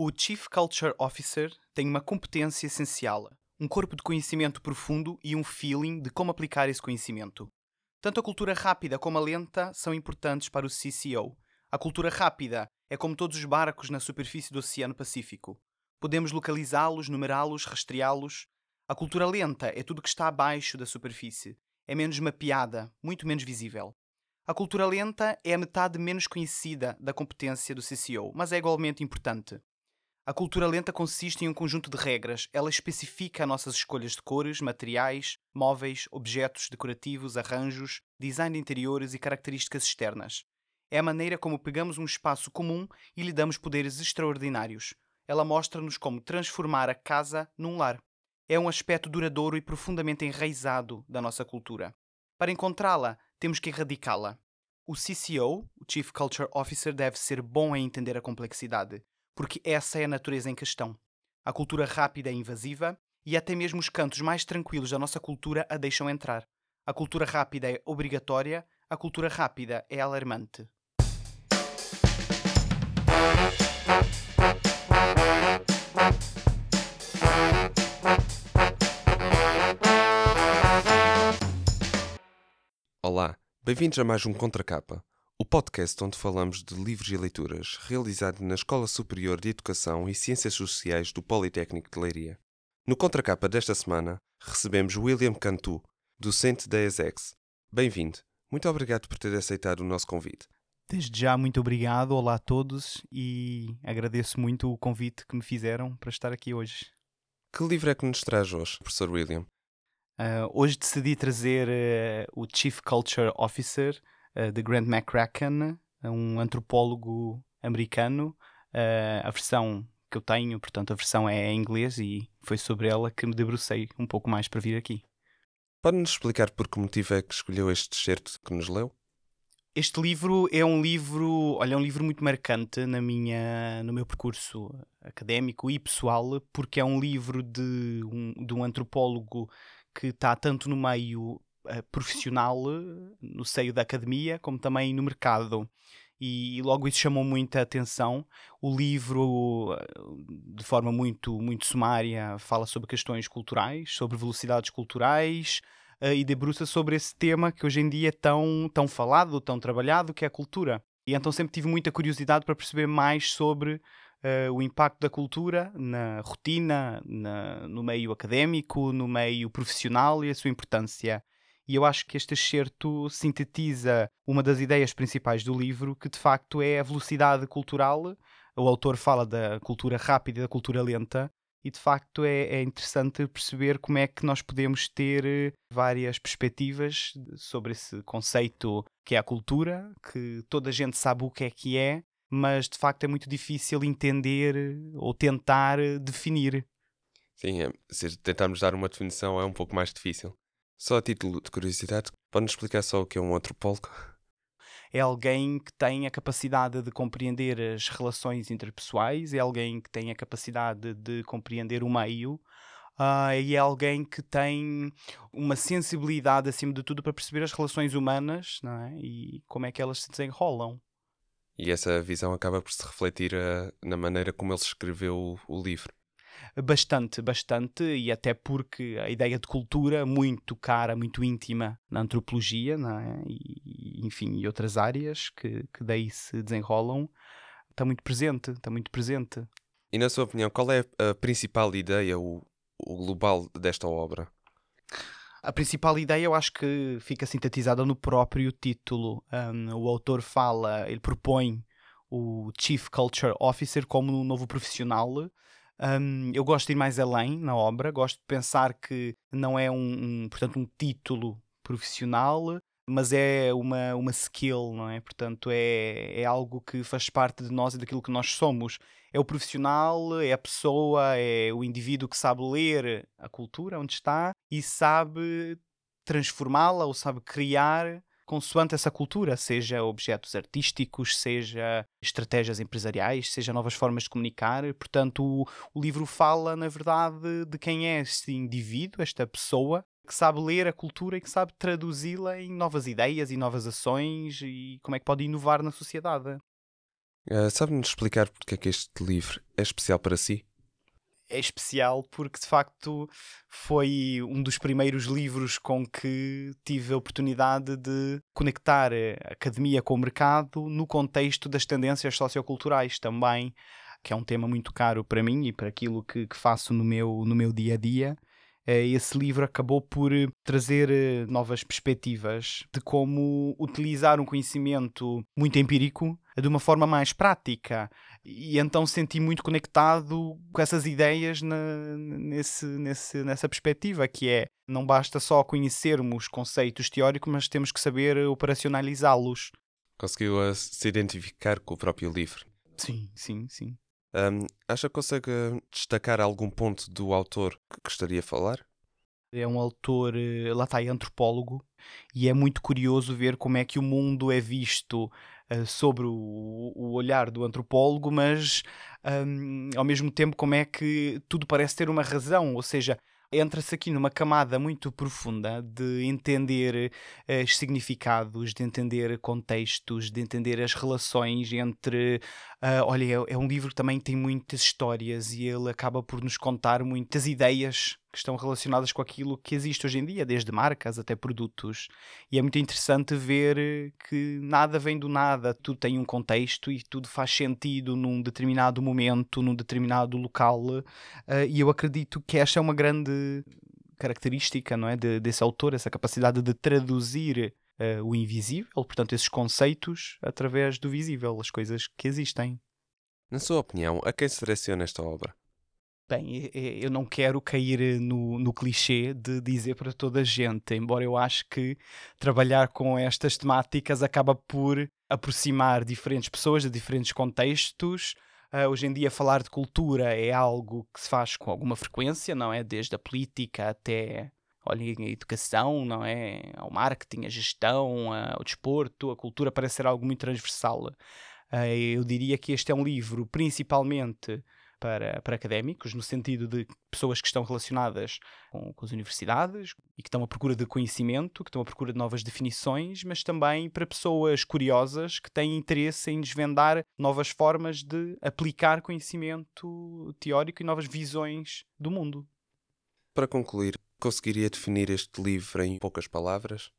O Chief Culture Officer tem uma competência essencial, um corpo de conhecimento profundo e um feeling de como aplicar esse conhecimento. Tanto a cultura rápida como a lenta são importantes para o CCO. A cultura rápida é como todos os barcos na superfície do Oceano Pacífico. Podemos localizá-los, numerá-los, rastreá-los. A cultura lenta é tudo que está abaixo da superfície. É menos mapeada, muito menos visível. A cultura lenta é a metade menos conhecida da competência do CCO, mas é igualmente importante. A cultura lenta consiste em um conjunto de regras. Ela especifica nossas escolhas de cores, materiais, móveis, objetos decorativos, arranjos, design de interiores e características externas. É a maneira como pegamos um espaço comum e lhe damos poderes extraordinários. Ela mostra-nos como transformar a casa num lar. É um aspecto duradouro e profundamente enraizado da nossa cultura. Para encontrá-la, temos que erradicá-la. O CCO, o Chief Culture Officer, deve ser bom em entender a complexidade porque essa é a natureza em questão. A cultura rápida é invasiva e até mesmo os cantos mais tranquilos da nossa cultura a deixam entrar. A cultura rápida é obrigatória, a cultura rápida é alarmante. Olá, bem-vindos a mais um Contracapa, podcast onde falamos de livros e leituras, realizado na Escola Superior de Educação e Ciências Sociais do Politécnico de Leiria. No contracapa desta semana, recebemos William Cantu, docente da ESEX. Bem-vindo. Muito obrigado por ter aceitado o nosso convite. Desde já, muito obrigado. Olá a todos e agradeço muito o convite que me fizeram para estar aqui hoje. Que livro é que nos traz hoje, professor William? Uh, hoje decidi trazer uh, o Chief Culture Officer de Grant McCracken, um antropólogo americano. Uh, a versão que eu tenho, portanto, a versão é em inglês e foi sobre ela que me debrucei um pouco mais para vir aqui. Pode-nos explicar por que motivo é que escolheu este excerto que nos leu? Este livro é um livro, olha, é um livro muito marcante na minha, no meu percurso académico e pessoal, porque é um livro de um, de um antropólogo que está tanto no meio profissional no seio da academia, como também no mercado. E, logo isso chamou muita atenção. O livro, de forma muito, muito sumária, fala sobre questões culturais, sobre velocidades culturais, e debruça sobre esse tema que hoje em dia é tão, tão falado, tão trabalhado, que é a cultura. E então sempre tive muita curiosidade para perceber mais sobre uh, o impacto da cultura na rotina, na, no meio académico, no meio profissional e a sua importância. E eu acho que este excerto sintetiza uma das ideias principais do livro, que de facto é a velocidade cultural. O autor fala da cultura rápida e da cultura lenta, e de facto é, é, interessante perceber como é que nós podemos ter eh, várias perspectivas sobre esse conceito que é a cultura, que toda a gente sabe o que é que é, mas de facto é muito difícil entender ou tentar definir. Sim, é, se tentarmos dar uma definição é um pouco mais difícil. Só a título de curiosidade, pode-nos explicar só o que é um antropólogo? É alguém que tem a capacidade de compreender as relações interpessoais, é alguém que tem a capacidade de compreender o meio, uh, e é alguém que tem uma sensibilidade, acima de tudo, para perceber as relações humanas não é? e como é que elas se desenrolam. E essa visão acaba por se refletir uh, na maneira como ele escreveu o, o livro bastante, bastante, e até porque a ideia de cultura, muito cara, muito íntima na antropologia, é? e, enfim, e outras áreas que, que daí se desenrolam, está muito presente, está muito presente. E na sua opinião, qual é a principal ideia, o, o global desta obra? A principal ideia eu acho que fica sintetizada no próprio título. Um, o autor fala, ele propõe o Chief Culture Officer como um novo profissional um, eu gosto de ir mais além na obra, gosto de pensar que não é um, um, portanto, um título profissional, mas é uma, uma skill, não é? Portanto, é, é algo que faz parte de nós e daquilo que nós somos. É o profissional, é a pessoa, é o indivíduo que sabe ler a cultura onde está e sabe transformá-la ou sabe criar consoante essa cultura, seja objetos artísticos, seja estratégias empresariais, seja novas formas de comunicar. Portanto, o, o livro fala, na verdade, de quem é este indivíduo, esta pessoa, que sabe ler a cultura e que sabe traduzi-la em novas ideias e novas ações e como é que pode inovar na sociedade. Uh, Sabe-nos explicar porque é que este livro é especial para si? É especial porque de facto foi um dos primeiros livros com que tive a oportunidade de conectar a academia com o mercado no contexto das tendências socioculturais também, que é um tema muito caro para mim e para aquilo que, que faço no meu, no meu dia a dia. Eh, esse livro acabou por eh, trazer eh, novas perspectivas de como utilizar um conhecimento muito empírico de uma forma mais prática. E então senti muito conectado com essas ideias na, nesse, nesse, nessa perspectiva, que é não basta só conhecermos conceitos teóricos, mas temos que saber operacionalizá-los. Conseguiu se identificar com o próprio livro? Sim, sim, sim. Um, acha que consegue destacar algum ponto do autor que gostaria de falar? É um autor, eh, lá está, é antropólogo, e é muito curioso ver como é que o mundo é visto uh, sobre o, o, olhar do antropólogo, mas um, ao mesmo tempo como é que tudo parece ter uma razão, ou seja, entra-se aqui numa camada muito profunda de entender uh, os significados, de entender contextos, de entender as relações entre. Uh, olha, é, é, um livro que também tem muitas histórias e ele acaba por nos contar muitas ideias que estão relacionadas com aquilo que existe hoje em dia, desde marcas até produtos. E é muito interessante ver que nada vem do nada, tudo tem um contexto e tudo faz sentido num determinado momento, num determinado local. Uh, e eu acredito que esta é uma grande característica não é, de, desse autor, essa capacidade de traduzir uh, o invisível, portanto, esses conceitos através do visível, as coisas que existem. Na sua opinião, a quem se direciona esta obra? Bem, eu não quero cair eh, no, no clichê de dizer para toda a gente, embora eu acho que trabalhar com estas temáticas acaba por aproximar diferentes pessoas de diferentes contextos. Uh, hoje em dia, falar de cultura é algo que se faz com alguma frequência, não é? Desde a política até olha, a educação, não é? Ao marketing, a gestão, ao desporto, a cultura parece ser algo muito transversal. Uh, eu diria que este é um livro principalmente para, para académicos, no sentido de pessoas que estão relacionadas com, com as universidades e que estão à procura de conhecimento, que estão à procura de novas definições, mas também para pessoas curiosas que têm interesse em desvendar novas formas de aplicar conhecimento teórico e novas visões do mundo. Para concluir, conseguiria definir este livro em poucas palavras?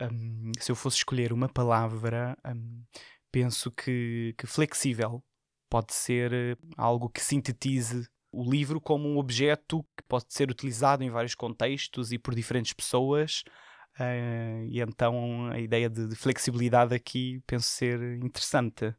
Um, se eu fosse escolher uma palavra, um, penso que, que flexível pode ser eh, algo que sintetize o livro como um objeto que pode ser utilizado em vários contextos e por diferentes pessoas. Uh, e então a ideia de, de flexibilidade aqui penso ser interessante.